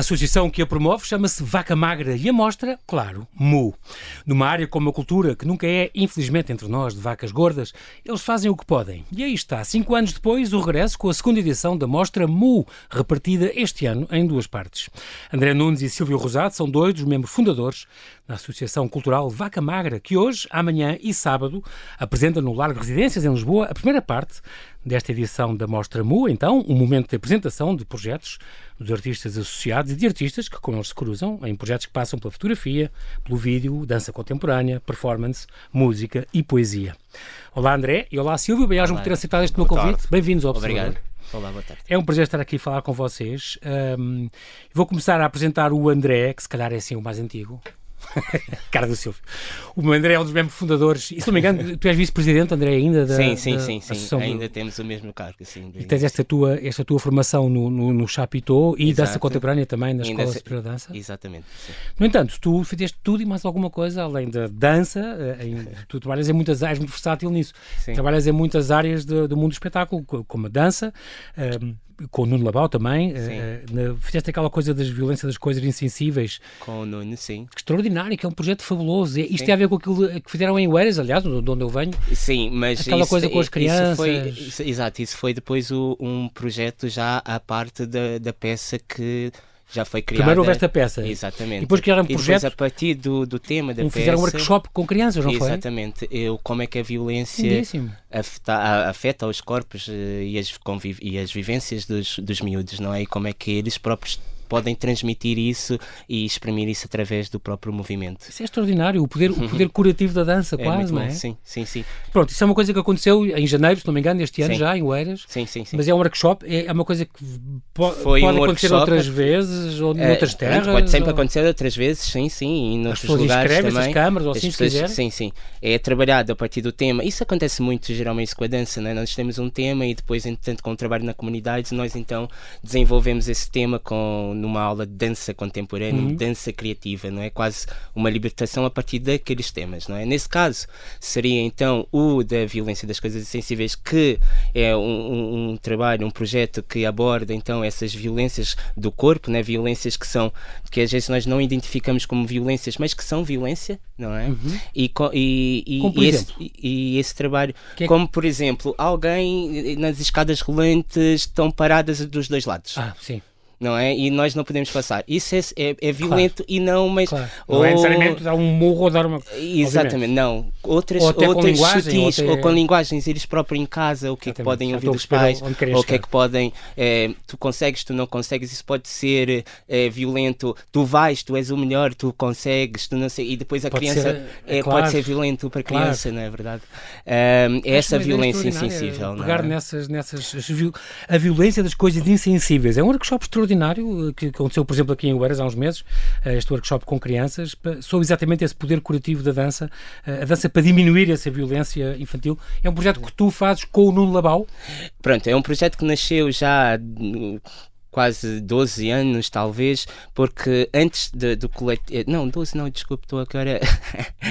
A associação que a promove chama-se Vaca Magra e a mostra, claro, Mu. Numa área como a cultura, que nunca é, infelizmente, entre nós, de vacas gordas, eles fazem o que podem. E aí está, cinco anos depois, o regresso com a segunda edição da mostra Mu, repartida este ano em duas partes. André Nunes e Silvio Rosado são dois dos membros fundadores da Associação Cultural Vaca Magra, que hoje, amanhã e sábado apresenta no Largo Residências, em Lisboa, a primeira parte desta edição da Mostra Mu, então, um momento de apresentação de projetos dos artistas associados e de artistas que com eles se cruzam em projetos que passam pela fotografia, pelo vídeo, dança contemporânea, performance, música e poesia. Olá André e olá Silvio, obrigado por ter aceitado este meu convite. Bem-vindos ao Observador. Obrigado. Olá, boa tarde. É um prazer estar aqui a falar com vocês. Um, vou começar a apresentar o André, que se calhar é assim o mais antigo. Cara do Silvio. O André é um dos membros fundadores. E se não me engano, tu és vice-presidente, André, ainda da. Sim, sim, da sim, sim. Ainda temos o mesmo cargo. Sim, e tens esta tua, esta tua formação no, no, no e Exato. dança contemporânea também na Escola Superior de Dança. Exatamente. Sim. No entanto, tu fizeste tudo e mais alguma coisa além da dança. Eh, em, tu trabalhas em muitas áreas, muito versátil nisso. Sim. Trabalhas em muitas áreas de, do mundo do espetáculo, como a dança. Um, com o Nuno Labau também, uh, fizeste aquela coisa das violências das coisas insensíveis. Com o Nuno, sim. Extraordinário, que é um projeto fabuloso. Isto sim. tem a ver com aquilo que fizeram em Ueras, aliás, de onde eu venho. Sim, mas. Aquela isso, coisa com as crianças. Isso foi, isso, exato, isso foi depois o, um projeto já à parte da, da peça que já foi criada. Primeiro houve esta peça. Exatamente. E depois criaram um projeto. a partir do, do tema da um, peça. Fizeram um workshop com crianças, não exatamente, foi? Exatamente. Eu, como é que a violência afeta, afeta os corpos eh, e as, e as vivências dos, dos miúdos, não é? E como é que eles próprios podem transmitir isso e exprimir isso através do próprio movimento. Isso é extraordinário, o poder, o poder curativo da dança, é quase, não é? Sim, sim, sim. Pronto, isso é uma coisa que aconteceu em janeiro, se não me engano, este ano sim. já, em Oeiras. Sim, sim, sim. Mas é um workshop, é, é uma coisa que po Foi pode um acontecer outras vezes, ou em outras terras. Pode sempre ou... acontecer outras vezes, sim, sim, e noutros As lugares também. as câmaras, ou assim, pessoas, se quiser. Sim, sim. É trabalhado a partir do tema. Isso acontece muito, geralmente, com a dança, né? Nós temos um tema e depois, entretanto, com o trabalho na comunidade, nós então desenvolvemos esse tema com, numa aula de dança contemporânea, uhum. dança criativa, não é? Quase uma libertação a partir daqueles temas, não é? Nesse caso, seria então o da violência das coisas sensíveis, que é um, um, um trabalho, um projeto que aborda então essas violências do corpo, né? Violências que são, que às vezes nós não identificamos como violências, mas que são violência, não é? Uhum. E, e, e, e, esse, e, esse, trabalho, que é como por exemplo, alguém nas escadas rolantes estão paradas dos dois lados. Ah, sim não é? E nós não podemos passar. Isso é, é, é violento claro. e não, mas. Claro. Não ou... é necessariamente dar um murro ou dar uma. Exatamente, obviamente. não. Outras, ou outras sutis, ou, até... ou, com linguagens, eles próprios em casa, o que é que podem ouvir dos pais, ou o que é que podem. É, tu consegues, tu não consegues, isso pode ser é, violento. Tu vais, tu és o melhor, tu consegues, tu não sei. E depois a pode criança ser, é, claro. pode ser violento para a criança, não é verdade? Um, é essa violência insensível. Pegar nessas, nessas. A violência das coisas insensíveis. É um workshop extraordinário que aconteceu, por exemplo, aqui em Ueras há uns meses, eh, este workshop com crianças, sobre exatamente esse poder curativo da dança, eh, a dança para diminuir essa violência infantil. É um projeto que tu fazes com o Nuno Labau? Pronto, é um projeto que nasceu já quase 12 anos, talvez, porque antes de, do coletivo. Eh, não, 12 não, desculpe, estou agora.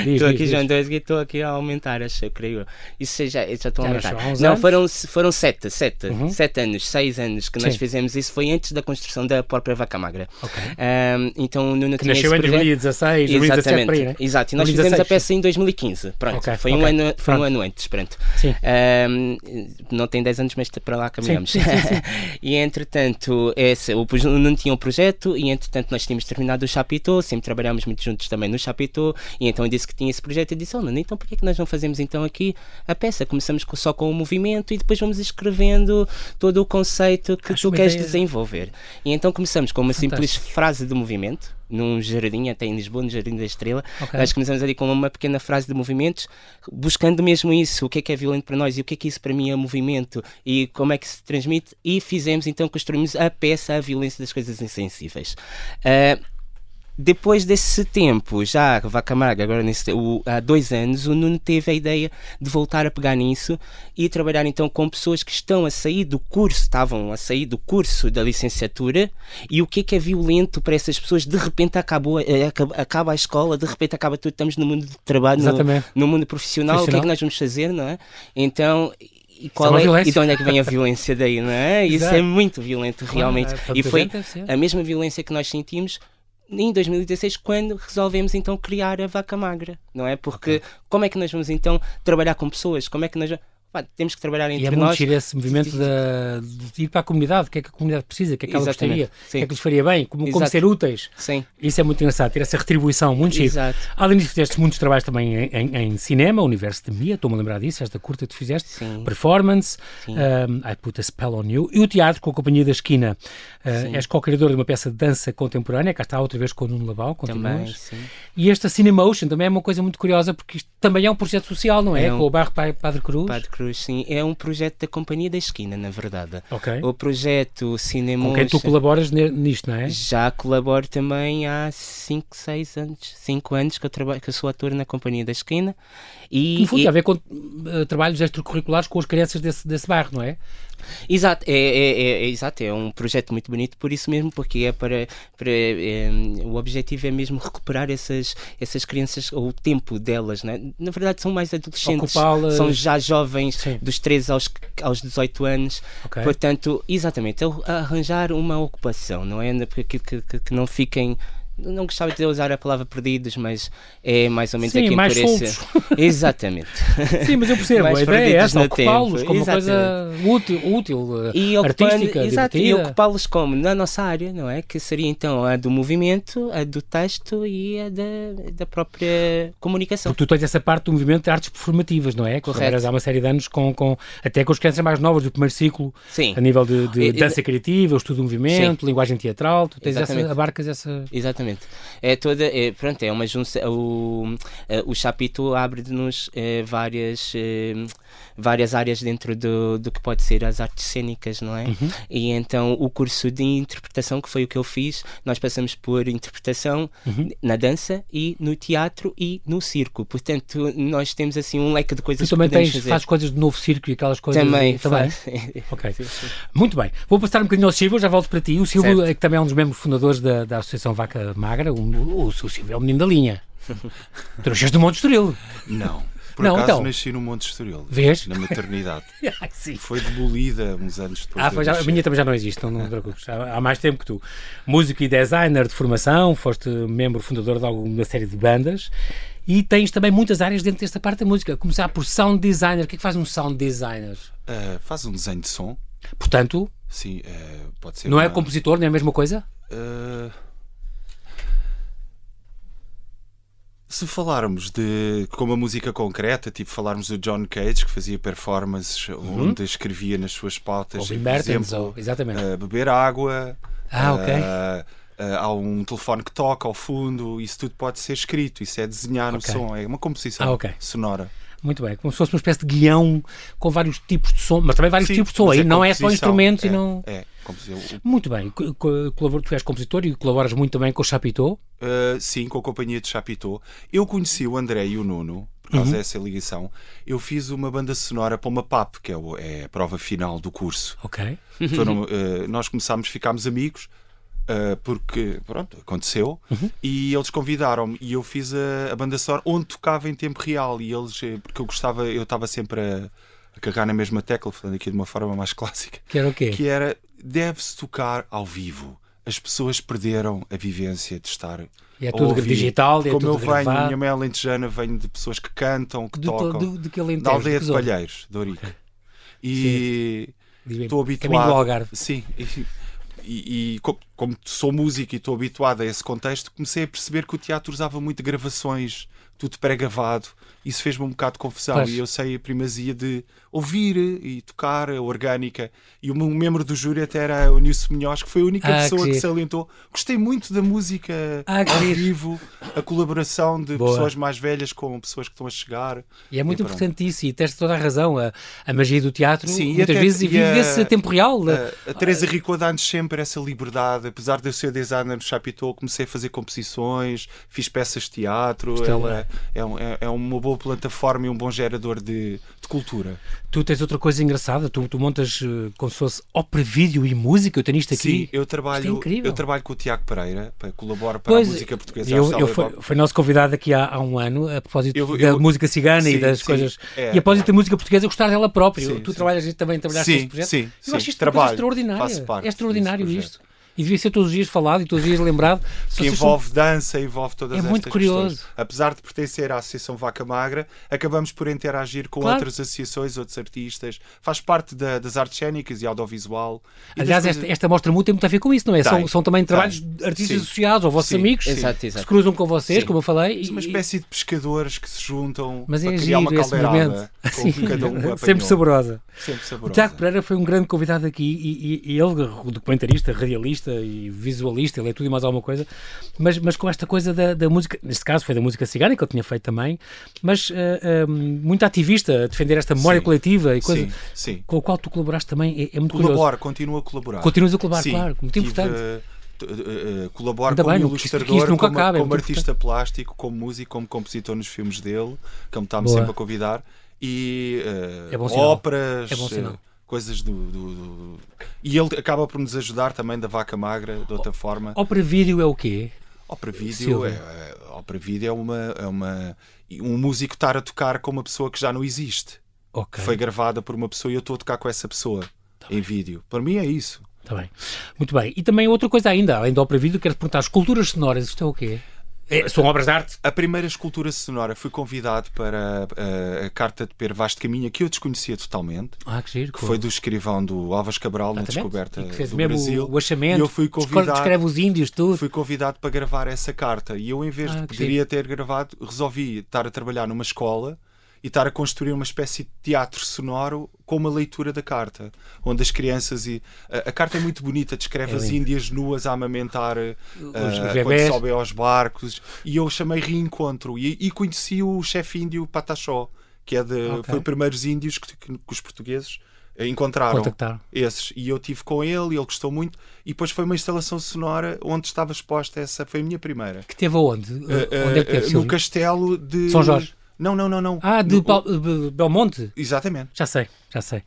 Estou aqui, João 12 estou aqui a aumentar, acho, eu creio. Isso já, já estou a aumentar. Não, foram, foram 7, 7, uhum. 7 anos, 6 anos que Sim. nós fizemos isso, foi antes da construção da própria Vaca Magra. Okay. Um, então, Nuno que nasceu em 2016, 2017, por aí, né? Exato, e nós 2016. fizemos a peça em 2015. Pronto, okay. foi, okay. Um, ano, foi pronto. um ano antes, pronto. Sim. Um, não tem 10 anos, mas para lá caminhamos. Sim, sim, e entretanto, esse, o, não tinha um projeto e entretanto nós tínhamos terminado o Chapitão, sempre trabalhámos muito juntos também no Chapitão e então eu disse que tinha esse projeto e disse, oh, então por que nós não fazemos então aqui a peça? Começamos só com o movimento e depois vamos escrevendo todo o conceito que Acho tu queres ideia. desenvolver. E então começamos com uma Fantástico. simples frase de movimento num jardim, até em Lisboa, no Jardim da Estrela. Okay. Nós começamos ali com uma pequena frase de movimentos, buscando mesmo isso, o que é que é violento para nós e o que é que isso para mim é movimento e como é que se transmite. E fizemos então, construímos a peça A Violência das Coisas Insensíveis. Uh, depois desse tempo, já Vaca Magra, agora nesse, o, há dois anos, o Nuno teve a ideia de voltar a pegar nisso e trabalhar então com pessoas que estão a sair do curso, estavam a sair do curso da licenciatura e o que é que é violento para essas pessoas? De repente acabou, eh, acaba, acaba a escola, de repente acaba tudo, estamos no mundo de trabalho, no, no, mundo profissional, profissional, o que é que nós vamos fazer, não é? Então E, qual é, e de onde é que vem a violência daí, não é? Isso é muito violento, realmente. Claro, e foi a mesma violência que nós sentimos em 2016 quando resolvemos então criar a vaca magra, não é? Porque como é que nós vamos então trabalhar com pessoas? Como é que nós Pá, temos que trabalhar entre e é nós. muito esse movimento de, de, ir para a comunidade, o que é que a comunidade precisa, o que é que ela Exatamente. gostaria, o que é que lhes faria bem, como, como ser úteis. Sim. Isso é muito engraçado, ter essa retribuição, muito chique. Além disso, fizeste muitos trabalhos também em, em, em cinema, Universo de Mia, estou-me a lembrar disso, esta curta que tu fizeste, Sim. Performance, Sim. Um, I Put a Spell on You, e o teatro com a Companhia da Esquina. Uh, és co-criador de uma peça de dança contemporânea, cá está outra vez com o Nuno Labau, Também, sim. E esta Cinemotion também é uma coisa muito curiosa, porque isto também é um projeto social, não é? é um... Com o bairro Padre Cruz. Padre Cruz, sim. É um projeto da Companhia da Esquina, na verdade. Okay. O projeto Cinema. Com quem tu colaboras nisto, não é? Já colaboro também há 5, 6 anos. 5 anos que eu, trabalho, que eu sou ator na Companhia da Esquina. E, no fundo, e... tem a ver com uh, trabalhos extracurriculares com as crianças desse, desse bairro, não é? Exato, é, é, é, é, exato, é um projeto muito bonito por isso mesmo, porque é para, para é, o objetivo é mesmo recuperar essas, essas crianças, ou o tempo delas, né? na verdade são mais adolescentes, são já jovens Sim. dos 13 aos, aos 18 anos, okay. portanto, exatamente, arranjar uma ocupação, não é? Que, que, que não fiquem não gostava de usar a palavra perdidos, mas é mais ou menos Sim, aquilo mais por esse... Exatamente. Sim, mas eu percebo, mais a ideia é essa, ocupá-los como uma coisa útil, útil e artística, exato, E ocupá-los como? Na nossa área, não é? Que seria então a do movimento, a do texto e a da, da própria comunicação. Porque tu tens essa parte do movimento de artes performativas, não é? Correto. há uma série de anos com, com, até com as crianças mais novas do primeiro ciclo, Sim. a nível de, de e, dança criativa, o estudo do movimento, Sim. linguagem teatral, tu tens essa, abarcas essa... Exatamente. Exatamente. É toda, é, pronto, é uma junção. O, o Chapito abre-nos é, várias, é, várias áreas dentro do, do que pode ser as artes cênicas, não é? Uhum. E então o curso de interpretação, que foi o que eu fiz, nós passamos por interpretação uhum. na dança e no teatro e no circo. Portanto, nós temos assim um leque de coisas tu também que tens, fazer. fazes coisas de novo circo e aquelas coisas. Também, também. ok. Muito bem. Vou passar um bocadinho ao Silvio, já volto para ti. O Silvio é que também é um dos membros fundadores da, da Associação Vaca Magra. O, o, Silvio é o menino da linha. nasceste do Monte Estoril. Não. Por não, acaso então. nasci no Monte Estoril. Vês? Na maternidade. Sim. Foi demolida uns anos depois. Ah, já, a minha também já não existe, não, não te preocupes. Há, há, mais tempo que tu. Músico e designer de formação, foste membro fundador de alguma série de bandas e tens também muitas áreas dentro desta parte da música. Começar por sound designer. O que é que faz um sound designer? Uh, faz um desenho de som. Portanto. Sim, uh, pode ser. Não é uma... é compositor, não é a mesma coisa? Uh... Se falarmos de como a música concreta, tipo falarmos do John Cage que fazia performances uhum. onde escrevia nas suas pautas, ou por exemplo, ou, exatamente. Uh, beber água, ah, ok. Uh, uh, há um telefone que toca ao fundo, isso tudo pode ser escrito, isso é desenhar okay. som, é uma composição ah, okay. sonora. Muito bem, como se fosse uma espécie de guião com vários tipos de som, mas também vários Sim, tipos de som, aí é não é só instrumentos é, e não. É. Muito bem, tu és compositor e colaboras muito também com o Chapitão? Uh, sim, com a companhia de Chapitão. Eu conheci o André e o Nuno, por causa uhum. dessa ligação. Eu fiz uma banda sonora para uma PAP, que é, é a prova final do curso. Ok. Foram, uh, nós começámos, ficámos amigos. Uh, porque, pronto, aconteceu uhum. e eles convidaram-me e eu fiz a, a, banda sonora onde tocava em tempo real e eles, porque eu gostava, eu estava sempre a, a carregar na mesma tecla, falando aqui de uma forma mais clássica. Que era o quê? Que era deve-se tocar ao vivo. As pessoas perderam a vivência de estar. E é tudo digital, é Como tudo eu venho, gravado. minha mãe alentejana, venho de pessoas que cantam, que tocam. Do, do, que da aldeia de Palheiros, de Ourique. E estou habituado. Sim. E, e, e, como sou músico e estou habituado a esse contexto, comecei a perceber que o teatro usava muito gravações, tudo pré-gravado. Isso fez-me um bocado de confusão. Pois. E eu sei a primazia de ouvir e tocar a orgânica. E um membro do júri até era o Nilson Munhoz, que foi a única ah, pessoa que, que salientou. Gostei muito da música ah, ao vivo, a colaboração de Boa. pessoas mais velhas com pessoas que estão a chegar. E é muito e importante isso, e tens toda a razão. A, a magia do teatro Sim, muitas até, vezes vive-se a tempo real. A, a Teresa Rico dá-nos sempre essa liberdade, apesar de eu ser designer no Chapitão, comecei a fazer composições, fiz peças de teatro. Ela, é, é, é uma boa plataforma e um bom gerador de, de cultura. Tu tens outra coisa engraçada, tu, tu montas uh, como se fosse ópera, vídeo e música, eu tenho isto aqui. Sim, eu trabalho, é eu trabalho com o Tiago Pereira, colaboro para pois, a música portuguesa. Eu, eu foi, foi nosso convidado aqui há, há, um ano, a propósito eu, da música cigana sim, e das sim, coisas. É, e a propósito da música portuguesa, gostar dela própria. Sim, tu trabalhas também, trabalhaste neste projeto. Sim, eu acho isto trabalho, extraordinário. É extraordinário isto e devia ser todos os dias falado e todos os dias lembrado. Que envolve são... dança, envolve todas é estas muito curioso. Questões. Apesar de pertencer à Associação Vaca Magra, acabamos por interagir com claro. outras associações, outros artistas. Faz parte da, das artes cénicas e audiovisual. E Aliás, coisas... esta, esta mostra muito tem muito a ver com isso, não é? São, são também trabalhos de artistas sim. associados ou vossos sim. amigos exato, exato. que se cruzam com vocês, sim. como eu falei. E... Uma espécie de pescadores que se juntam Mas para é criar uma caldeirada com cada um Sempre saborosa. Sempre saborosa. O Tiago Pereira foi um grande convidado aqui e, e, e ele, documentarista, radialista e visual visualista, ele é tudo e mais alguma coisa, mas, mas com esta coisa da, da música, neste caso foi da música cigana, que eu tinha feito também, mas uh, uh, muito ativista, a defender esta memória sim, coletiva e coisa sim, sim. com a qual tu colaboraste também, é, é muito Colaboro, curioso. continuo a colaborar. Continuas a colaborar, claro, muito tive, importante. Uh, colaboro como bem, ilustrador, como, acaba, é como artista importante. plástico, como músico, como compositor nos filmes dele, que ele está-me sempre a convidar, e uh, é óperas, é coisas do, do, do, E ele acaba por nos ajudar também da vaca magra, de outra forma. Ópera vídeo é o quê? Ópera vídeo é, é, ópera vídeo é uma, é uma. Um músico estar a tocar com uma pessoa que já não existe. Okay. Foi gravada por uma pessoa e eu estou a tocar com essa pessoa tá em bem. vídeo. Para mim é isso. Está bem. Muito bem. E também outra coisa ainda, além da ópera vídeo, quero te perguntar: as culturas sonoras, isto é o quê? É, são obras de arte? A primeira escultura sonora fui convidado para a, eh, a Carta de Per Vaz de Caminha, que eu desconhecia totalmente. Ah, que giro. Que foi do escrivão do Alves Cabral, na descoberta que fez do mesmo Brasil. O achamento, e eu fui convidado, descreve os índios, tudo. Fui convidado para gravar essa carta. E eu, em vez ah, de poderia ter gravado, resolvi estar a trabalhar numa escola e estar a construir uma espécie de teatro sonoro com uma leitura da carta, onde as crianças e a, a carta é muito bonita, descreve é as índias nuas a amamentar uh, quando sobem aos barcos e eu chamei reencontro e, e conheci o chefe índio Pataxó, que é de, okay. foi os primeiros índios que, que, que os portugueses encontraram. Contactar. esses. E eu tive com ele e ele gostou muito e depois foi uma instalação sonora onde estava exposta essa foi a minha primeira. Que teve aonde? Uh, onde é que teve, no castelo de São Jorge não, não, não, não. Ah, de no, Belmonte? Exatamente. Já sei, já sei.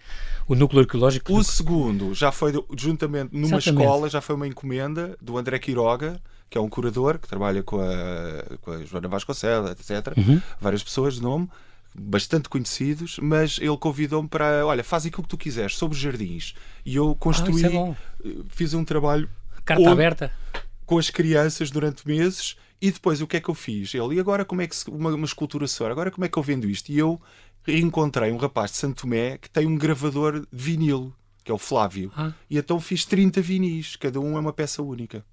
O núcleo arqueológico. O do... segundo já foi juntamente numa Exatamente. escola, já foi uma encomenda do André Quiroga, que é um curador que trabalha com a, com a Joana Vasconcelos, etc. Uhum. Várias pessoas de nome, bastante conhecidos, mas ele convidou-me para, olha, faz aquilo que tu quiseres sobre jardins. E eu construí, ah, é fiz um trabalho. Carta aberta. Com as crianças durante meses e depois o que é que eu fiz? Ele, e agora como é que se, uma, uma escultura sonora, agora como é que eu vendo isto? E eu encontrei um rapaz de Santo Tomé que tem um gravador de vinil, que é o Flávio. Ah. E então fiz 30 vinis, cada um é uma peça única.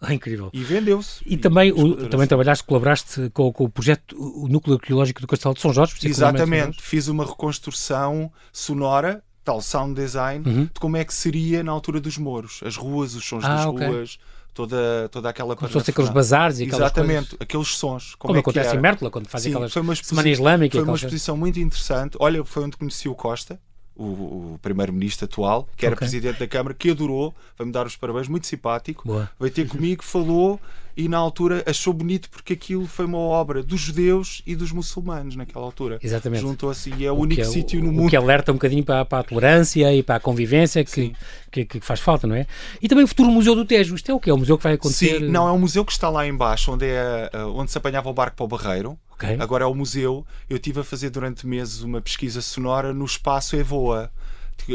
Ah, incrível. E vendeu-se. E, e, também, o, também trabalhaste, colaboraste com, com, o projeto o Núcleo Arqueológico do Castelo de São Jorge. Exatamente. Fiz uma reconstrução sonora, tal sound design, uhum. de como é que seria na altura dos moros. As ruas, os sons ah, das okay. ruas toda, toda aquela Como se aqueles bazares e aquelas Exatamente, coisas. aqueles sons. Como, como é acontece em Mértola, quando fazem aquelas foi uma semana islâmica. Foi uma exposição muito interessante. Olha, foi onde conheci o Costa, o, o primeiro-ministro atual, que era okay. presidente da Câmara, que adorou, vai-me dar os parabéns, muito simpático. Boa. Veio ter comigo, falou e na altura achou bonito porque aquilo foi uma obra dos judeus e dos muçulmanos naquela altura. Exatamente. Juntou-se e é o, o único é, sítio no mundo. O que alerta um bocadinho para, para, a tolerância e para a convivência que, que, que, faz falta, não é? E também o futuro Museu do Tejo. Isto é o que? É o museu que vai acontecer? Sim, não, é um museu que está lá embaixo, onde, é, eh, onde se apanhava o barco para o Barreiro. Okay. Agora é o museu. Eu estive a fazer durante meses uma pesquisa sonora no espaço Evoa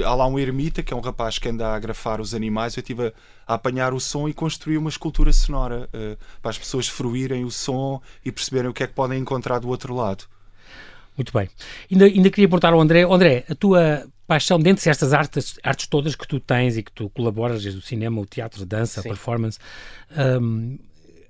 há lá um ermita, que é um rapaz que anda a agrafar os animais. Eu estive a, a apanhar o som e construir uma escultura sonora uh, para as pessoas fruírem o som e perceberem o que é que podem encontrar do outro lado. Muito bem. Ainda, ainda queria perguntar ao André, André, a tua paixão dentro destas artes, artes todas que tu tens e que tu colaboras, desde o cinema, o teatro, a dança, Sim. a performance, um,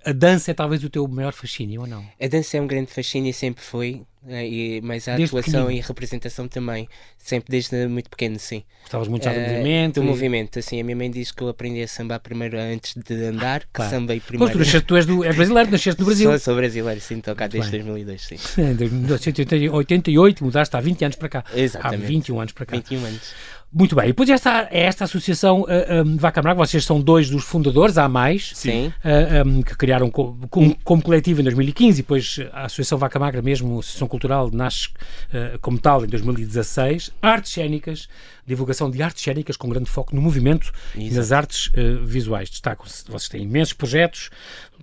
a dança é talvez o teu maior fascínio ou não? A dança é um grande fascínio e sempre foi É, e, mas a desde atuação e a representação também, sempre desde muito pequeno, sim. Gostavas muito já do uh, movimento? Do e... movimento, assim. A minha mãe diz que eu aprendi a sambar primeiro antes de andar, que claro. sambei primeiro. Pois, tu, tu és, do, és brasileiro, nasceste no Brasil. Sou, sou brasileiro, sim, estou cá desde 2002, sim. Em 1988, mudaste há 20 anos para cá. Exatamente. Há 21 anos para cá. 21 anos. Muito bem, e depois esta, esta associação uh, eh, um, Vaca Amarga, vocês são dois dos fundadores, há mais, Sim. Uh, eh, um, que criaram com, com, como coletivo em 2015 e depois a Associação Vaca Magra, mesmo a Associação Cultural, nasce uh, como tal em 2016. Artes cénicas, divulgação de artes cénicas com grande foco no movimento Exato. e nas artes visuais. Destacam-se, vocês têm imensos projetos,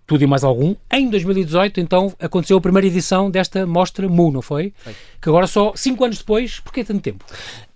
tudo e mais algum. Em 2018, então, aconteceu a primeira edição desta mostra MU, não foi? foi. Que agora só cinco anos depois, porquê tanto tempo?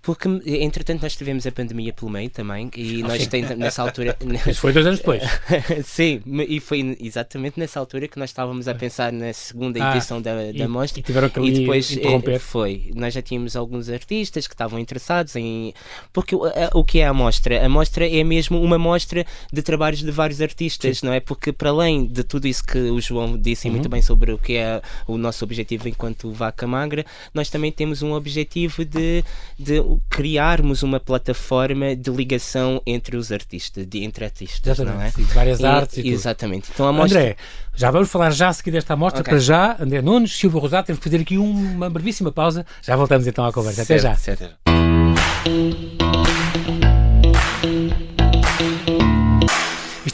Porque, entretanto, nós tivemos a pandemia pelo meio também e ah, nós temos, nessa altura. Isso foi dois anos depois. sim, e foi exatamente nessa altura que nós estávamos a pensar na segunda ah, edição da, da e, mostra. E, tiveram que e depois eh, interromper. foi. Nós já tínhamos alguns artistas que estavam interessados em. Porque o que é a mostra? A mostra é mesmo uma mostra de trabalhos de vários artistas, sim. não é? Porque, para além de tudo isso que o João disse uhum. muito bem sobre o que é o nosso objetivo enquanto vaca magra, nós também temos um objetivo de, de criarmos uma plataforma de ligação entre os artistas, de, entre artistas, exatamente, não é? de várias e, artes e Exatamente. Então, amostra... André, já vamos falar já a seguir desta amostra, okay. para já, André Nunes, Silvio Rosado, temos que fazer aqui uma brevíssima pausa, já voltamos então à conversa. Certo, Até já. Certo.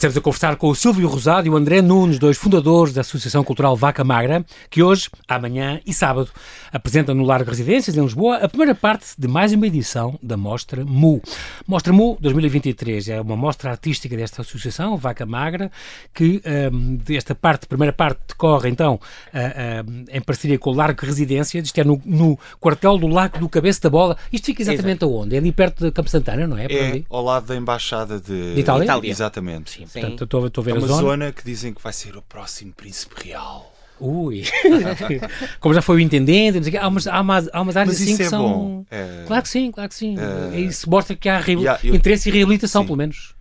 Estamos a conversar com o Silvio Rosado e o André Nunes, dois fundadores da Associação Cultural Vaca Magra, que hoje, amanhã e sábado apresentam no Largo Residências, em Lisboa, a primeira parte de mais uma edição da Mostra MU. Mostra MU 2023 é uma mostra artística desta associação, Vaca Magra, que um, desta parte, primeira parte, decorre então em parceria com o Largo Residências, isto é no, no, quartel do Lago do Cabeça da Bola. Isto fica exatamente Exato. aonde? É ali perto de Campo Santana, não é? É, ao lado da Embaixada de, de Itália? Itália. Exatamente. Sim. Portanto, estou, estou a ver é uma a zona. zona que dizem que vai ser o próximo príncipe real. Ui! Como já foi o intendente, há umas, há umas, há umas áreas Mas assim que é são. É... Claro que sim, claro que sim. É... Isso mostra que há yeah, eu... interesse e reabilitação, sim. pelo menos.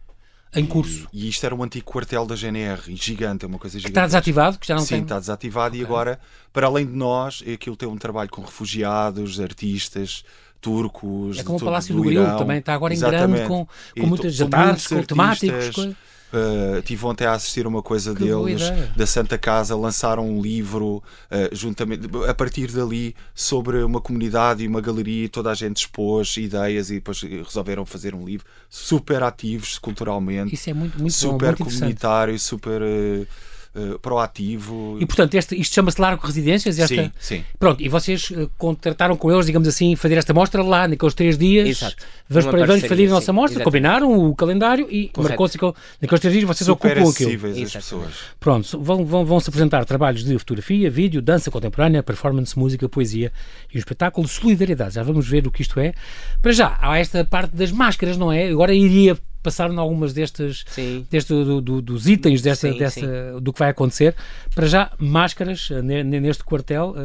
Em curso. E, e, isto era um antigo quartel da GNR, gigante, é uma coisa gigante. Que está desativado, que já não Sim, tem. está desativado okay. e agora, para além de nós, aquilo tem um trabalho com refugiados, artistas, turcos. É como o Palácio do, do Grilo também, está agora em grande com, com muitos jantares, com temáticos. Uh, tive ontem a assistir uma coisa que deles da Santa Casa, lançaram um livro uh, juntamente a partir dali sobre uma comunidade e uma galeria, e toda a gente expôs ideias e depois resolveram fazer um livro super ativos culturalmente. Isso é muito, muito super bom, muito comunitário, super uh, uh, proativo. E portanto, este, isto chama-se Largo Residências? Esta... Sim, sim. Pronto, e vocês uh, contrataram com eles, digamos assim, fazer esta mostra lá naqueles três dias. Exato. Vamos, para, vamos fazer a nossa mostra, combinaram o calendário e marcou-se naqueles três dias vocês Super ocupam aquilo. as pessoas. Pronto, vão, vão, vão se apresentar trabalhos de fotografia, vídeo, dança contemporânea, performance, música, poesia e um espetáculo de solidariedade. Já vamos ver o que isto é. Para já, há esta parte das máscaras, não é? Agora iria passaram algumas destas, deste, do, do, dos itens desta, sim, desta, sim. do que vai acontecer. Para já, máscaras eh, neste quartel.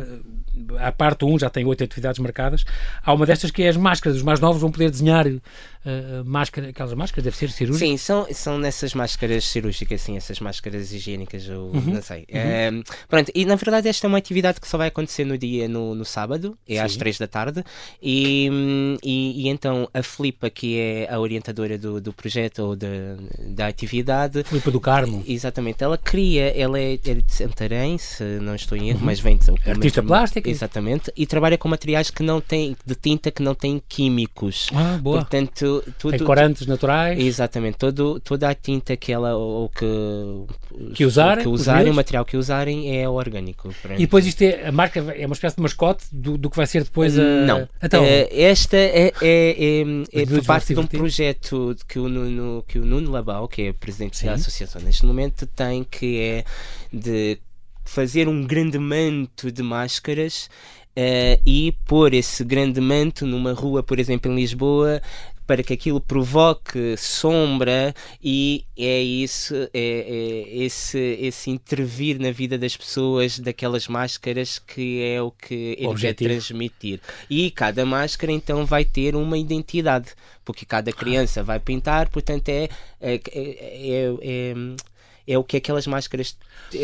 A parte 1 já tem oito atividades marcadas. Há uma destas que é as máscaras. Os mais novos vão poder desenhar uh, máscara, aquelas máscaras, deve ser cirúrgicas. Sim, são, são nessas máscaras cirúrgicas, sim, essas máscaras higiênicas, ou uhum. não sei. Uhum. pronto, e na verdade esta é uma atividade que só vai acontecer no dia, no, no sábado, é sim. às 3 da tarde. E, e, e, então a Filipa, que é a orientadora do, do projeto ou da, da atividade. Filipa do Carmo. Exatamente, ela cria, ela é, é de Santarém, se não estou em erro, uhum. mas vem de. Artista plástica Exatamente. E trabalha com materiais que não têm, de tinta que não têm químicos. Ah, boa. Portanto, tudo. Tem corantes naturais. Exatamente. Todo, toda a tinta que ela ou que, que usarem, que usarem o material que usarem é orgânico. E depois isto é, a marca é uma espécie de mascote do, do que vai ser depois a. Não. Então, uh, esta é, é, é, é parte de um projeto que o Nuno, que o Nuno Labau, que é presidente Sim. da associação neste momento, tem que é de fazer um grande manto de máscaras uh, e pôr esse grande manto numa rua, por exemplo, em Lisboa, para que aquilo provoque sombra e é isso, é, é, esse, esse intervir na vida das pessoas daquelas máscaras que é o que ele quer transmitir. E cada máscara então vai ter uma identidade, porque cada criança vai pintar, portanto é, é, é, é é o que aquelas máscaras,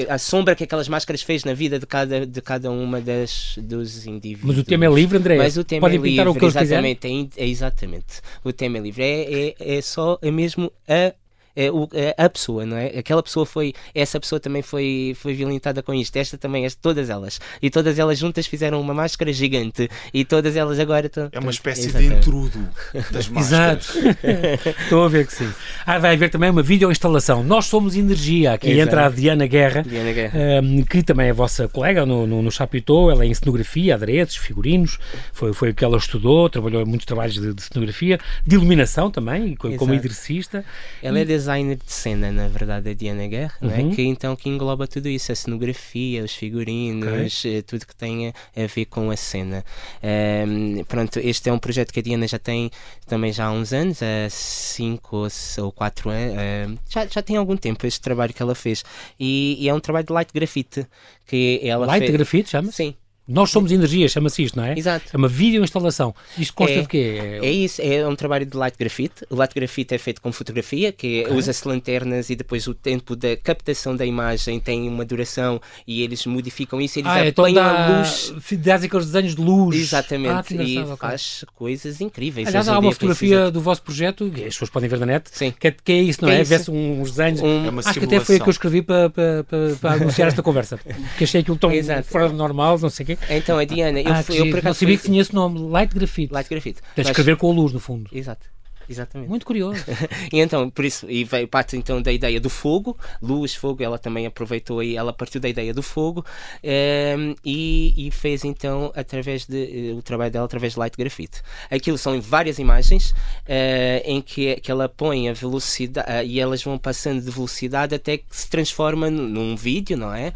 a sombra que aquelas máscaras fez na vida de cada, de cada uma das, dos indivíduos. Mas o tema é livre, André? Mas o tema Podem é livre, o que exatamente, é, é, exatamente. O tema é livre, é, é, é só é mesmo a é, o, é a pessoa, não é? Aquela pessoa foi, essa pessoa também foi, foi violentada com isto, esta também, esta, todas elas. E todas elas juntas fizeram uma máscara gigante e todas elas agora estão. É uma espécie Exatamente. de intrudo das máscaras. Exato. Estou a ver que sim. Ah, vai haver também uma videoinstalação. Nós somos energia. Aqui Exato. entra a Diana Guerra, Diana Guerra. Um, que também é vossa colega no, no, no Chapitou. Ela é em cenografia, adereços, figurinos. Foi, foi o que ela estudou, trabalhou em muitos trabalhos de, de cenografia, de iluminação também, Exato. como exercista. Ela é. É designer de cena, na verdade, a Diana Guerra, uhum. não é? que então que engloba tudo isso, a cenografia, os figurinos, okay. Eh, tudo que tenha a ver com a cena. Um, pronto, este é um projeto que a Diana já tem também já há uns anos, há 5 ou 4 anos, uh, já, já tem algum tempo este trabalho que ela fez. E, e é um trabalho de light grafite. Que ela light fez... grafite, chama? Sim. Nós somos energia, chama-se isto, não é? Exato. É uma videoinstalação. Isto consta é, de quê? É... é isso, é um trabalho de light grafite. O light grafite é feito com fotografia, que okay. usa-se lanternas e depois o tempo da captação da imagem tem uma duração e eles modificam isso. Eles ah, então apanham a luz. Dás aqueles desenhos de luz. Exatamente. Ah, e okay. faz coisas incríveis. Aliás, há uma fotografia precisa... do vosso projeto, que as pessoas podem ver na net, Sim. Que, é, que é isso, não é? é Vê-se uns desenhos. Um... É Acho que até foi a que eu escrevi para, para, para, para anunciar esta conversa. Que achei aquilo tão Exato. fora do normal, não sei o quê. Então, a Diana eu, ah, eu, por acaso, não sabia que tinha esse nome, Light Graffiti. Light Graffiti. Tens de escrever com a luz no fundo. Exato. Exatamente. Muito curioso. e então, por isso, e veio parte então da ideia do fogo, luz, fogo, ela também aproveitou aí, ela partiu da ideia do fogo um, ehm, e, e, fez então através de uh, o trabalho dela através de light grafite. Aquilo são várias imagens uh, em que, que ela põe a velocidade uh, e elas vão passando de velocidade até que se transforma num vídeo, não é?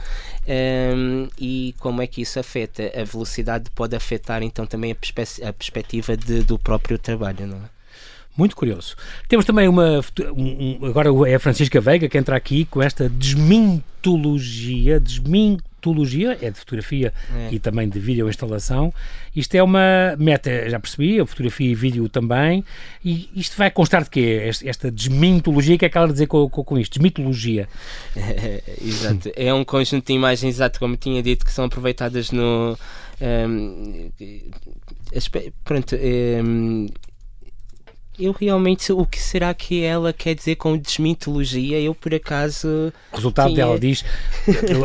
Um, ehm, e como é que isso afeta? A velocidade pode afetar então também a, perspe a perspectiva de, do próprio trabalho, não é? Muito curioso. Temos também uma. Um, agora é a Francisca Veiga que entra aqui com esta desmintologia. Desmintologia é de fotografia é. e também de videoinstalação. Isto é uma meta, já percebi, a fotografia e vídeo também. E isto vai constar de quê? Esta desmintologia, o que é que ela dizer com, com, com isto? Desmitologia. É, exato. É um conjunto de imagens, exato como tinha dito, que são aproveitadas no. Um, pronto. Um, eu realmente, o que será que ela quer dizer com desmitologia? Eu, por acaso. O resultado tinha... dela diz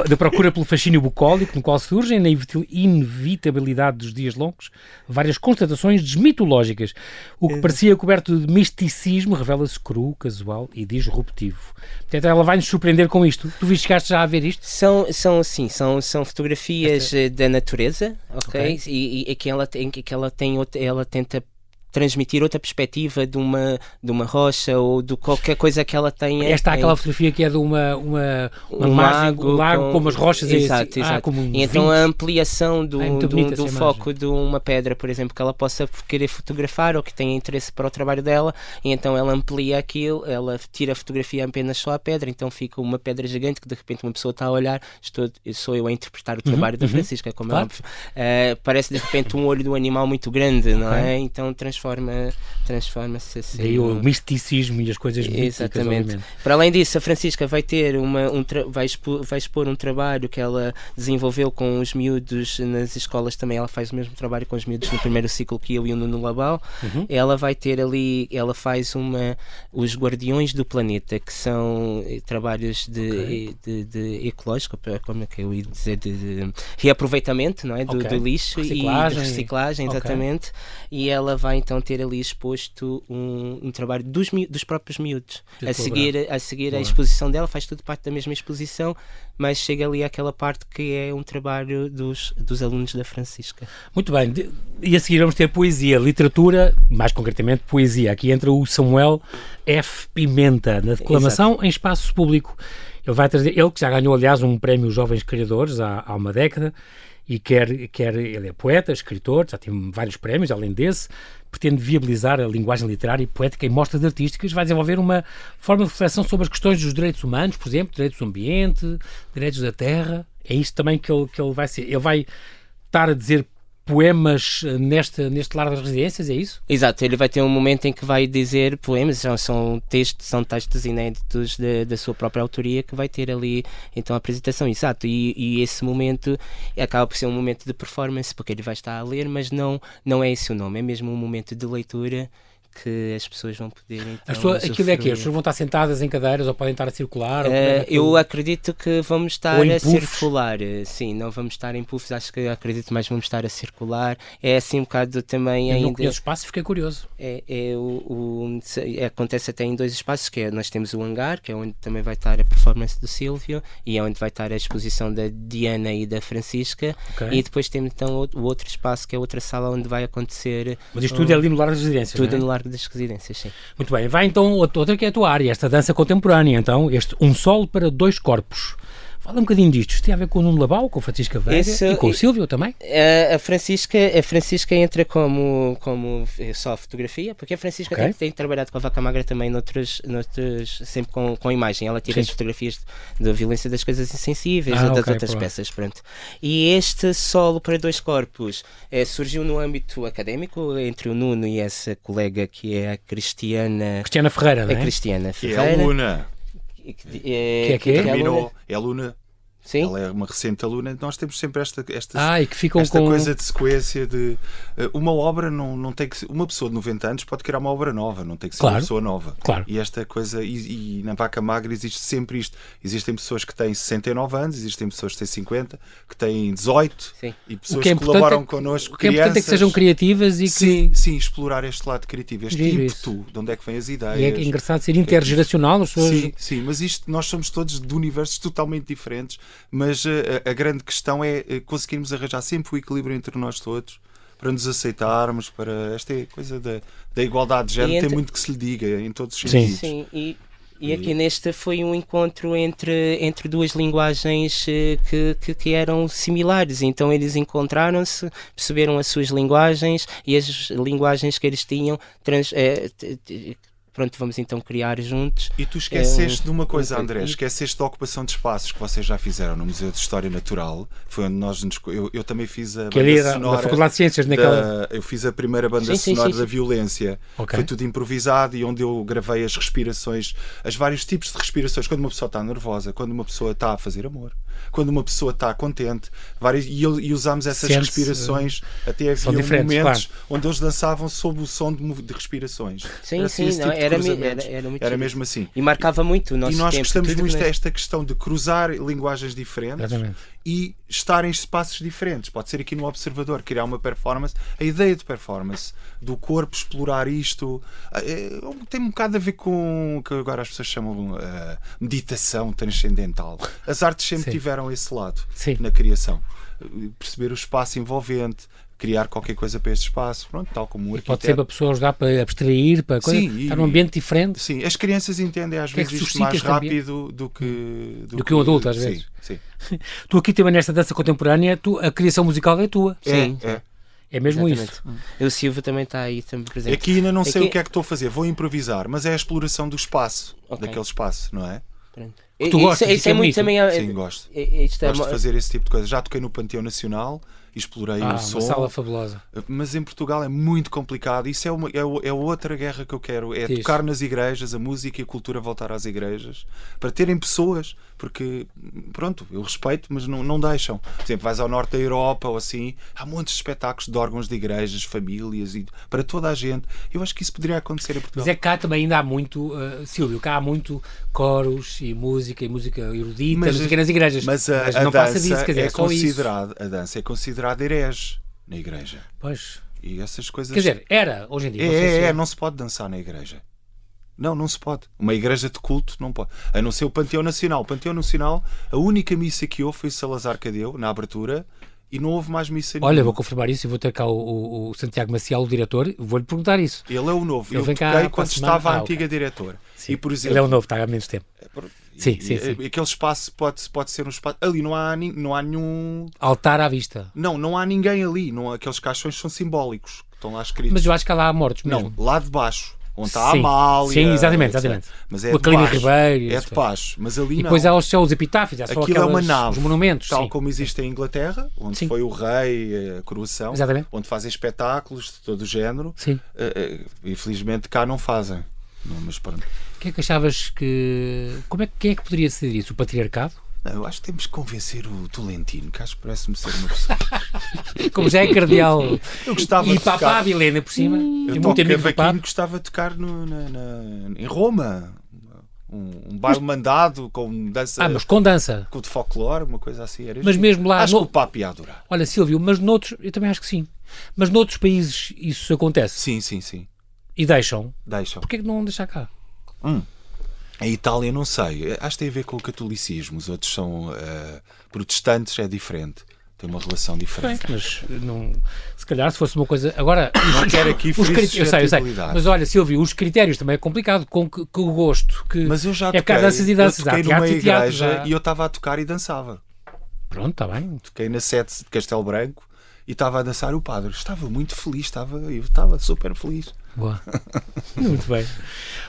da procura pelo fascínio bucólico, no qual surgem, na inevitabilidade dos dias longos, várias constatações desmitológicas. O que parecia coberto de misticismo revela-se cru, casual e disruptivo. Portanto, ela vai nos surpreender com isto. Tu viste chegaste já a ver isto? São, são sim, são, são fotografias Esta... Eh, da natureza, ok? okay. E, e, que ela tem, que ela tem, ela tenta transmitir outra perspectiva de uma, de uma rocha ou de qualquer coisa que ela tenha. Esta é aquela fotografia que é de uma, uma, uma um lago, um lago com, com umas rochas exato, e, exato. Ah, como um então a ampliação do, é do, do foco de uma pedra, por exemplo, que ela possa querer fotografar ou que tenha interesse para o trabalho dela, e então ela amplia aquilo, ela tira a fotografia apenas só a pedra, então fica uma pedra gigante que de repente uma pessoa está a olhar, estou, sou eu a interpretar o uhum, trabalho uhum, da Francisca, como é claro. é óbvio. Uh, parece de repente um olho do animal muito grande, não é? Então transforma transforma-se assim. Daí o misticismo e as coisas Exatamente. Para além disso, a Francisca vai ter uma, um vai, expor, vai expor um trabalho que ela desenvolveu com os miúdos nas escolas também. Ela faz o mesmo trabalho com os miúdos no primeiro ciclo que eu e o Nuno Labal. Uhum. Ela vai ter ali, ela faz uma os Guardiões do Planeta, que são eh, trabalhos de, okay. de, de, de ecológico, como é que eu ia dizer, de, de reaproveitamento não é? do, okay. do lixo reciclagem. e reciclagem, exatamente. Okay. E ela vai então ter ali exposto um, um trabalho dos, dos próprios miúdos. A seguir, a seguir a exposição dela, faz tudo parte da mesma exposição, mas chega ali àquela parte que é um trabalho dos, dos alunos da Francisca. Muito bem, e a seguir vamos ter poesia, literatura, mais concretamente poesia. Aqui entra o Samuel F. Pimenta, na declamação Exato. em espaço público. Ele vai trazer, ele que já ganhou, aliás, um prémio Jovens Criadores há, há uma década, e quer, quer ele é poeta, escritor, já tem vários prémios além desse, pretende viabilizar a linguagem literária e poética em mostras artísticas, vai desenvolver uma forma de reflexão sobre as questões dos direitos humanos, por exemplo, direitos do ambiente, direitos da terra. É isto também que ele, que ele vai ser. Ele vai estar a dizer poemas neste, neste lar das residências, é isso? Exato, ele vai ter um momento em que vai dizer poemas, são, são textos, são textos inéditos da sua própria autoria que vai ter ali então a apresentação, exato, e, e, esse momento acaba por ser um momento de performance, porque ele vai estar a ler, mas não, não é esse o nome, é mesmo um momento de leitura que as pessoas vão poder então, as pessoas, aquilo é que as pessoas vão estar sentadas em cadeiras ou podem estar a circular uh, é eu acredito que vamos estar a circular sim não vamos estar em puffs acho que acredito mais vamos estar a circular. É assim um bocado também eu ainda não conheço espaço fiquei curioso. É, é o, o é, acontece até em dois espaços que é nós temos o hangar que é onde também vai estar a performance do Silvio e é onde vai estar a exposição da Diana e da Francisca. Okay. e depois temos então o, o, outro espaço que é outra sala onde vai acontecer mas isto tudo é ali no lar das residências tudo é? no lar das residências, sim. Muito bem, vai então outra que é a tua área, esta dança contemporânea, então, este Um Solo para Dois Corpos. Fala um bocadinho disto. Isto tem a ver com o Nuno Labau, com a Francisca Veiga Esse, e com o Silvio também? A, Francisca, a Francisca entra como, como só fotografia, porque a Francisca okay. tem, tem, trabalhado com a Vaca Magra também noutros, noutros, sempre com, com imagem. Ela tira Sim. as fotografias da violência das coisas insensíveis, ah, das okay, outras peças. Pronto. E este solo para dois corpos é, surgiu no âmbito académico, entre o Nuno e essa colega que é a Cristiana... Cristiana Ferreira, não é? A Cristiana Ferreira. Que é aluna. Que, é, que é que, é? Terminou, é aluna Sim. Ela é uma recente aluna. Nós temos sempre esta, esta, ah, esta com... coisa de sequência de uh, uma obra não, não tem que ser, uma pessoa de 90 anos pode criar uma obra nova, não tem que ser claro. uma pessoa nova. Claro. E esta coisa, e, e, na vaca magra existe sempre isto. Existem pessoas que têm 69 anos, existem pessoas que têm 50, que têm 18 sim. e pessoas que, é que colaboram é, connosco. O que é importante é que sejam criativas e que. Sim, sim, explorar este lado criativo, este Giro ímpeto, de onde é que vêm as ideias. E é engraçado ser intergeracional, as pessoas. Sim, sim, mas isto nós somos todos de universos totalmente diferentes, mas. Uh, a, grande questão é eh, conseguirmos arranjar sempre o equilíbrio entre nós todos para nos aceitarmos, para esta coisa da, da igualdade de género, entre... tem muito que se lhe diga em todos os sentidos. Sim, e, e aqui neste foi um encontro entre, entre duas linguagens eh, que, que, que eram similares. Então eles encontraram-se, perceberam as suas linguagens e as linguagens que eles tinham trans, é, pronto, vamos então criar juntos. E tu esqueceste é, de uma coisa, um, André, esqueceste da ocupação de espaços que vocês já fizeram no Museu de História Natural. Foi onde nós nos, eu, eu também fiz a que banda sonora da Faculdade de Ciências naquela... Da, eu fiz a primeira banda sim, sonora sim, sim, da violência. Okay. Foi tudo improvisado e onde eu gravei as respirações, as vários tipos de respirações, quando uma pessoa está nervosa, quando uma pessoa está a fazer amor, quando uma pessoa está contente, vários, e, e usámos essas respirações, uh, até havia momentos claro. onde eles dançavam sob o som de, de respirações. Sim, sim, não, tipo era, era, era, muito era mesmo assim. E marcava muito o nosso E nós tempo, gostamos muito desta questão de cruzar linguagens diferentes Exatamente. e estar em espaços diferentes. Pode ser aqui no Observador, criar uma performance. A ideia de performance, do corpo explorar isto, é, tem um bocado a ver com o que agora as pessoas chamam uh, meditação transcendental. As artes sempre Sim. tiveram esse lado Sim. na criação. Perceber o espaço envolvente, criar qualquer coisa para este espaço, pronto, tal como um arquiteto. Pode ser para a pessoa ajudar para abstrair, para coisa, sim, estar num ambiente diferente. Sim, as crianças entendem às que vezes é isto mais rápido do que, do, do que um adulto, às vezes. Sim, sim. tu aqui também nesta dança contemporânea, tu, a criação musical é tua. Sim, é. é. É mesmo Exatamente. isso. O Silvio também está aí também presente. Aqui ainda não sei Aqui... o que é que estou a fazer, vou improvisar, mas é a exploração do espaço, okay. daquele espaço, não é? Pronto. Que tu gostas, isso, isso é muito também. Sim, gosto. É, gosto de fazer esse tipo de coisa. Já toquei no Panteão Nacional explorei ah, o som. Uma sala fabulosa. Mas em Portugal é muito complicado. Isso é, uma, é, é outra guerra que eu quero. É Diz. tocar nas igrejas, a música e a cultura voltar às igrejas. Para terem pessoas, porque, pronto, eu respeito, mas não, não deixam. Por exemplo, vais ao norte da Europa ou assim, há muitos espetáculos de órgãos de igrejas, famílias, e para toda a gente. Eu acho que isso poderia acontecer em Portugal. Mas é que cá também ainda há muito, uh, Silvio, cá há muito coros e música e música erudita, mas, música nas igrejas. Mas, a, mas não a passa disso, dizer, é, é considerado, A dança é considerada herege na igreja. Pois. E essas coisas. Quer dizer, era hoje em dia. É, é, é, não se pode dançar na igreja. Não, não se pode. Uma igreja de culto não pode. A não ser o Panteão Nacional. O Panteão Nacional, a única missa que houve foi Salazar Cadeu, na abertura, e não houve mais missa nenhuma. Olha, vou confirmar isso e vou ter cá o, o, o Santiago Maciel, o diretor, vou-lhe perguntar isso. Ele é o novo. Ele Eu toquei quando estava a ah, antiga okay. diretora. E, por exemplo, Ele é o novo, está há menos tempo. É, Sim, sim, sim. Aquele espaço pode, pode ser um espaço. Ali não há, não há nenhum. Altar à vista. Não, não há ninguém ali. Não, aqueles caixões são simbólicos que estão lá escritos. Mas eu acho que há lá mortos mesmo. Não, lá de baixo onde está a Amália. Sim, exatamente, exatamente. Mas é o. Ribeiro. É de baixo, mas ali e não. depois há os seus epitáfios, há só Aquilo é uma nave, os monumentos. Tal sim. como existe em Inglaterra, onde sim. foi o rei, a coroação, exatamente. onde fazem espetáculos de todo o género. Sim. Uh, uh, infelizmente cá não fazem. Não, mas pronto. O que é que achavas que. Como é, quem é que poderia ser isso? O patriarcado? Não, eu acho que temos que convencer o Tolentino, que acho que parece-me ser uma pessoa. Como já é cardeal. Eu gostava e de papá tocar... Vilena por cima. Hum, eu toco cavaquinho, gostava de tocar no, na, na, em Roma. Um, um baile mandado com dança. Ah, mas com dança. Com de folclore, uma coisa assim. Era mas mesmo lá. Acho no... que o Papa ia adorar. Olha, Silvio, mas noutros. Eu também acho que sim. Mas noutros países isso acontece. Sim, sim, sim. E deixam? Deixam. Porquê que não deixar cá? Hum. A Itália, não sei. Acho que tem a ver com o catolicismo. Os outros são uh, protestantes, é diferente. Tem uma relação diferente. Bem, mas não, se calhar se fosse uma coisa. Agora, não quero aqui os critérios. Eu sei, eu sei. Mas olha, Silvio, os critérios também é complicado com, que, com o gosto. Que mas eu já é toquei, danças e danças. Eu toquei numa teatro, igreja já... e eu estava a tocar e dançava. Pronto, está bem. Toquei na sete de Castelo Branco e estava a dançar o padre. Estava muito feliz, estava, eu estava super feliz. Boa. Muito bem.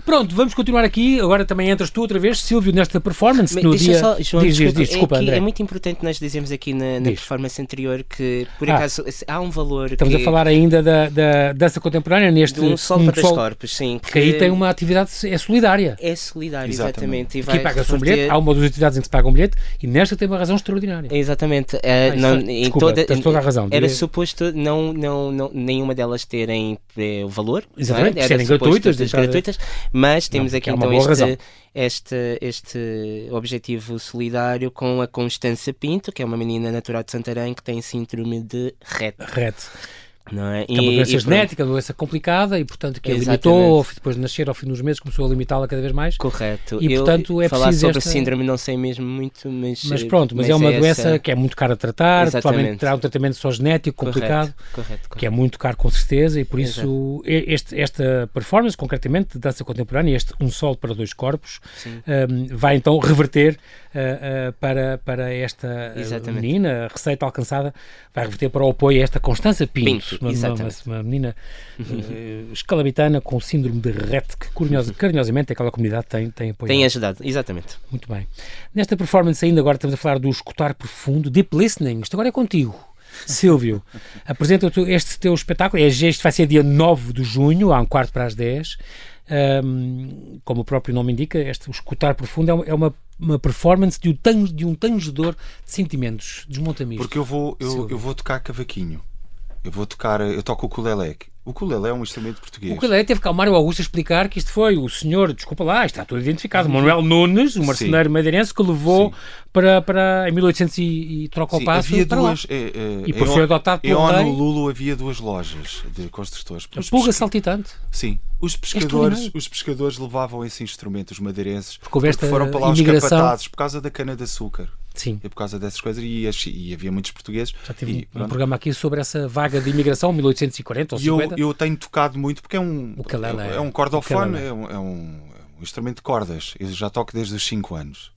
Pronto, vamos continuar aqui. Agora também entras tu outra vez, Silvio, nesta performance. Mas, no dia... só, João, diz, desculpa, diz, desculpa, é, André. é muito importante nós dizermos aqui na, na performance anterior que, por Ah. acaso, há um valor. Estamos que, a falar ainda da, da dança contemporânea neste de um sol um para sol, os corpos, sim. Porque aí tem uma atividade é solidária. É solidário, Exatamente. exatamente. E Aqui paga-se um bilhete, há uma das entidades em que se paga um bilhete e nesta tem uma razão extraordinária. Exatamente. Eh, Ah, não, é- em desculpa, toda, tens toda a razão. Era Diria- suposto não, não, não, nenhuma delas terem eh, o valor. Exatamente, é? Serem gratuitas, deixar- gratuitas, mas temos Não, aqui então razão. este, este, este objetivo solidário com a Constança Pinto, que é uma menina natural de Santarém que tem síndrome de Rett. Correto. Não é? É uma doença e genética, uma doença complicada e, portanto, que a limitou, depois de nascer ao fim dos meses, começou a limitá-la cada vez mais. Correto. E, Eu, portanto, é falar preciso sobre esta- síndrome não sei mesmo muito, mas... Mas pronto, mas, é uma doença que é muito cara a tratar, Exatamente. provavelmente terá um tratamento só genético complicado. Correto, correto, correto. que é muito caro com certeza e por isso este, esta performance concretamente de dança contemporânea, este Um Sol para Dois Corpos, um, vai então reverter uh, uh, para, para esta Exatamente. menina, a receita alcançada vai reverter para o apoio a esta Constança Pinto, Pinto, uma, uma, uma menina uh, escalabitana com síndrome de Rett, que carinhosa- carinhosamente aquela comunidade tem, tem apoiado. Tem ajudado, exatamente. Muito bem. Nesta performance ainda agora estamos a falar do escutar profundo, deep listening. Isto agora é contigo. Silvio, apresenta tu este teu espetáculo. É, Este vai ser dia 9 de junho, há um quarto para as 10. Ahm, como o próprio nome indica, este o escutar profundo é uma, é uma, uma performance de um, tan, de um tangedor de sentimentos. Desmonta-me isto. Porque eu vou, eu, eu vou tocar cavaquinho. Eu vou tocar, eu toco o ukulele. O ukulele é um instrumento português. O que ele teve cá o Mário Augusto a explicar que isto foi o senhor, desculpa lá, está tudo identificado, Manuel Nunes, o marceneiro madeirense, que levou Sim. para, para em 1800 e, e troca o Sim, passo havia duas. É, é, E depois em foi adotado pelo Ono rei. Lulu havia duas lojas de construtores. A pulga saltitante. Sim. Os pescadores, os pescadores levavam esse instrumento, os madeirenses, Porque houve esta foram para lá os imigração. capatazes por causa da cana-de-açúcar. Sim. E por causa dessas coisas, e, e havia muitos portugueses. Já tive e, um- pronto. programa aqui sobre essa vaga de imigração, 1840 ou E eu, 50. eu tenho tocado muito porque é um, é, é- é um cordofone, é um, é, um, é um instrumento de cordas. Eu já toco desde os 5 anos.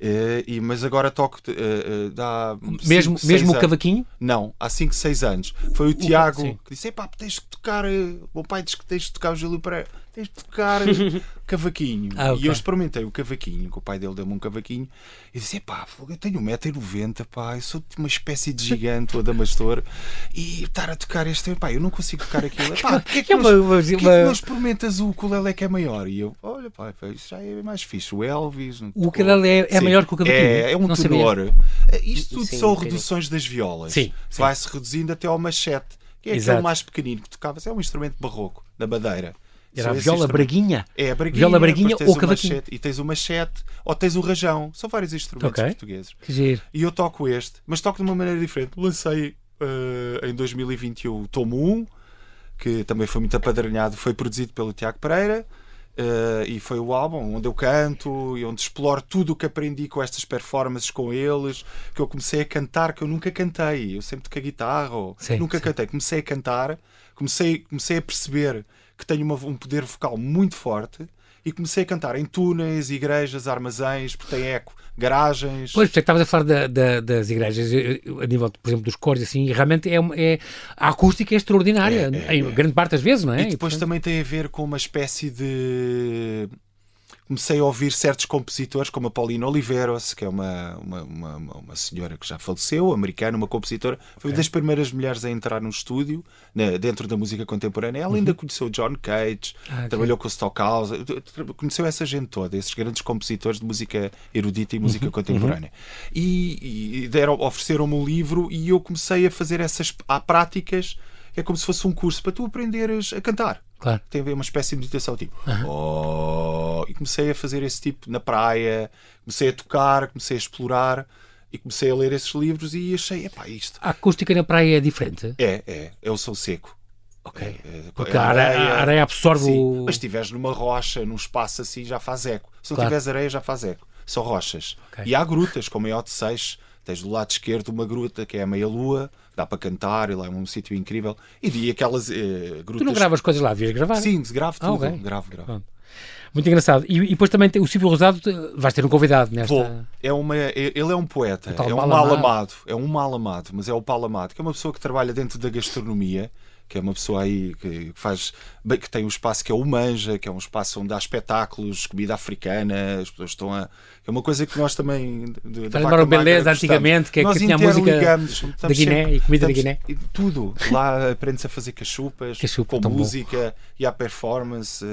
Eh, e, mas agora toco eh, eh, dá mesmo cinco, mesmo o cavaquinho? Não, há 5, 6 anos. Foi o Tiago sim. que disse: Epá, tens de tocar. O meu pai diz que tens de tocar o Júlio Pereira, tens de tocar cavaquinho. Ah, ok. E eu experimentei o cavaquinho, que o pai dele deu-me um cavaquinho, e disse: fogo, eu tenho 1,90m, pá, eu sou uma espécie de gigante, o Adamastor, e estar a tocar este, pá, eu não consigo tocar aquilo. Epá, porquê que, É não, uma- que uma- não experimentas o ukulele que é maior? E eu, olha, pá, isso já é mais fixe. O Elvis. não O ukulele é- é maior que o cavaquinho? É, é um Não tenor. Eh, Isto tudo Sim, são reduções das violas. Vai-se reduzindo até ao machete, que é Exato. aquele mais pequenino que tocava. É um instrumento barroco, da madeira. Era a viola braguinha. É a braguinha, Viola braguinha ou cavaquinho. machete, e tens o machete ou tens o rajão. São vários instrumentos Ok. portugueses. Que giro. E eu toco este, mas toco de uma maneira diferente. Lancei eh, em 2021 o Tomo 1, que também foi muito apadrinhado, foi produzido pelo Tiago Pereira. eh, e foi o álbum onde eu canto e onde exploro tudo o que aprendi com estas performances com eles, que eu comecei a cantar, que eu nunca cantei. Eu sempre toquei guitarra, ou Sim, nunca sim. cantei. Comecei a cantar, comecei, comecei a perceber que tenho uma- um poder vocal muito forte e comecei a cantar em túneis, igrejas, armazéns, porque tem eco, garagens. Pois, porque estavas a falar da, da, das igrejas, a nível, por exemplo, dos cores, assim, e realmente é, é, a acústica é extraordinária, é, é, em grande parte das vezes, não é? E depois e, portanto... também tem a ver com uma espécie de comecei a ouvir certos compositores, como a Paulina Oliveros, que é uma, uma, uma, uma senhora que já faleceu, americana, uma compositora, foi okay. das primeiras mulheres a entrar no estúdio, na, dentro da música contemporânea. Ela uhum. ainda conheceu John Cage, ah, trabalhou okay. com o Stockhausen, conheceu essa gente toda, esses grandes compositores de música erudita e música uhum. contemporânea. Uhum. E, e deram, ofereceram-me um livro e eu comecei a fazer essas há práticas, é como se fosse um curso para tu aprenderes a cantar. Claro. Tem a ver uma espécie de meditação, tipo. Uhum. Oh, e comecei a fazer esse tipo na praia, comecei a tocar, comecei a explorar e comecei a ler esses livros e achei, epá, isto. A acústica na praia é diferente? É, é. Eu sou seco. Ok. É, é, Porque a areia, a areia absorve sim, o. Mas se estiveres numa rocha, num espaço assim, já faz eco. Se não claro. tiveres areia, já faz eco. São rochas. Okay. E há grutas, como em Ote 6 Tens do lado esquerdo uma gruta que é a meia-lua, dá para cantar, e lá é um sítio incrível. E, e aquelas eh, grutas. Tu não gravas coisas lá, devias gravar? Sim, gravo ah, tudo. Ah, okay. Gravo, gravo. Pronto. Muito engraçado. E, e, depois também o Silvio Rosado, vais ter um convidado nesta. Vou. É uma, é, ele é um poeta, é um mal amado. É um mal amado, mas é o Paulo Amado, que é uma pessoa que trabalha dentro da gastronomia que é uma pessoa aí que faz que tem um espaço que é o Manja, que é um espaço onde há espetáculos, comida africana, as pessoas estão a. É uma coisa que nós também. Falaram beleza antigamente, que, é que tinha a música da Guiné sempre, e comida da Guiné. Tudo. Lá aprende-se a fazer cachupas, Cachupa, com música bom. e há performance.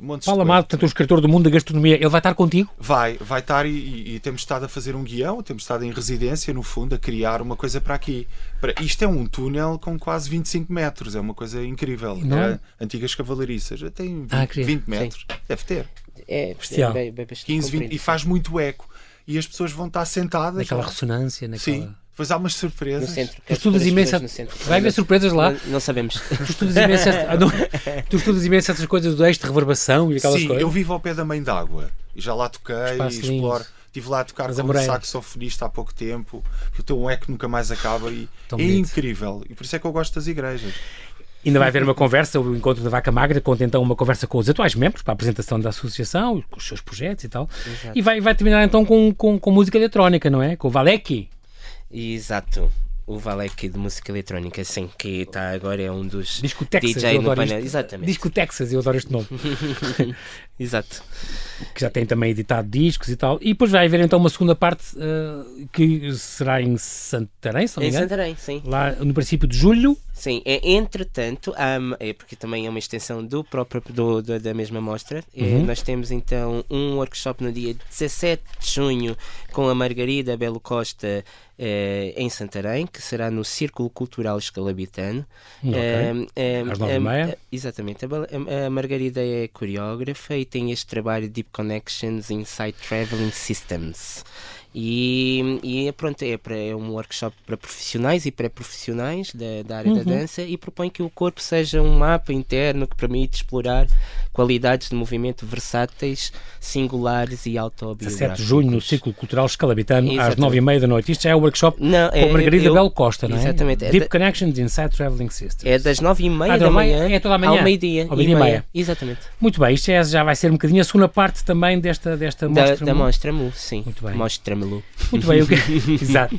Um monte Fala mal, portanto, o escritor do mundo da gastronomia, ele vai estar contigo? Vai, vai estar e, e, e, temos estado a fazer um guião, temos estado em residência, no fundo, a criar uma coisa para aqui. Para, isto é um túnel com quase 25 metros, é uma coisa incrível. Não? É, antigas cavalariças, tem 20, ah, 20 metros, Sim. deve ter. É, é bem, bem 15, 20, e faz muito eco. E as pessoas vão estar sentadas. Naquela lá. ressonância, naquela. Sim. Depois há umas surpresas. No centro. Tu estudas imensas. Vai haver surpresas lá? Não, não sabemos. Tu estudas imensas. tu estudas imensas essas coisas do eixo de reverbação e aquelas Sim, coisas? eu vivo ao pé da mãe d'água. E já lá toquei e exploro. Estive lá a tocar como saxofonista há pouco tempo, porque o teu eco nunca mais acaba e Tão é bonito. incrível. E por isso é que eu gosto das igrejas. Ainda vai haver uma conversa, o encontro da Vaca Magra, conta então uma conversa com os atuais membros para a apresentação da associação, com os seus projetos e tal. Exato. E vai, vai terminar então com, com, com música eletrónica, não é? Com o Valeki. Exato o Valek de música eletrónica, sim, que está agora é um dos Disco Texas, DJ no painel. Exatamente. Disco Texas, eu adoro este nome. Exato. Que já tem também editado discos e tal. E depois vai haver então uma segunda parte uh, que será em Santarém, se não Em Santarém, sim. Lá no princípio de julho. Sim, é, entretanto, um, é porque também é uma extensão do próprio do, do da mesma mostra. É, uhum. nós temos então um workshop no dia 17 de junho com a Margarida Belo Costa eh, em Santarém, que será no Círculo Cultural Escalabitano. Okay. Eh, Às nove e meia. Exatamente. A, a, Margarida é coreógrafa e tem este trabalho Deep Connections Inside Traveling Systems. E, e pronto, é, para, é um workshop para profissionais e pré-profissionais da, da área uhum. da dança e propõe que o corpo seja um mapa interno que permite explorar qualidades de movimento versáteis, singulares e autobiográficos. 17 de junho, no Ciclo Cultural Escalabitano, Exatamente. às 9h30 da noite. Isto já é o workshop não, é, com Margarida eu, Belo Costa, não é? Exatamente. Deep é Connections Inside Traveling Systems. É das 9h30 ah, da manhã, é toda a manhã ao meio-dia. Ao meio-dia e meia. Exatamente. Muito bem, isto é, já vai ser um bocadinho a segunda parte também desta, desta da, mostra. Da Mostra Mu, sim. Muito bem. Mostra Muito bem, eu quero, exato.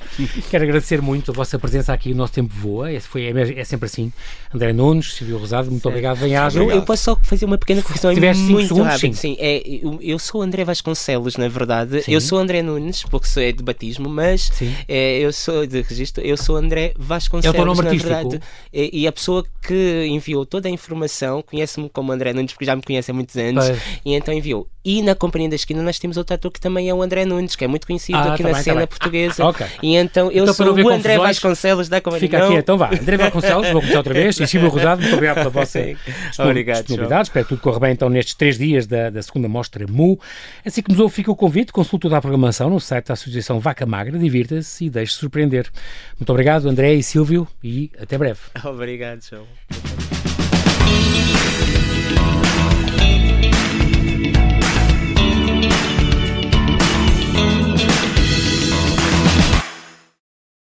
Quero agradecer muito a vossa presença aqui. O nosso tempo voa, é, foi, é, é sempre assim. André Nunes, Silvio Rosado, muito obrigado. Venha eu, eu posso só fazer uma pequena correção muito rápida. Sim, é, eu, eu, sou André Vasconcelos, na verdade. Sim. Eu sou André Nunes, porque sou é de batismo, mas é, eu sou de registro, eu sou André Vasconcelos, é o nome na artístico. verdade. E, e, a pessoa que enviou toda a informação conhece-me como André Nunes, porque já me conhece há muitos anos, pois. e então enviou. E na Companhia da Esquina nós temos outro ator que também é o André Nunes, que é muito conhecido ah, aqui tá na bem, tá cena tá portuguesa. Ah, okay. E então eu então, sou o André Vasconcelos da Companhia. Fica aqui, então vá. André Vasconcelos, vou começar outra vez. E Silvio Rosado, muito obrigado pela vossa disponibilidade. Espero que tudo corra bem então nestes três dias da, da segunda mostra MU. Assim que nos ouve, fica o convite, consulte toda a programação no site da Associação Vaca Magra, divirta-se e deixe-se surpreender. Muito obrigado, André e Silvio, e até breve. Obrigado, João.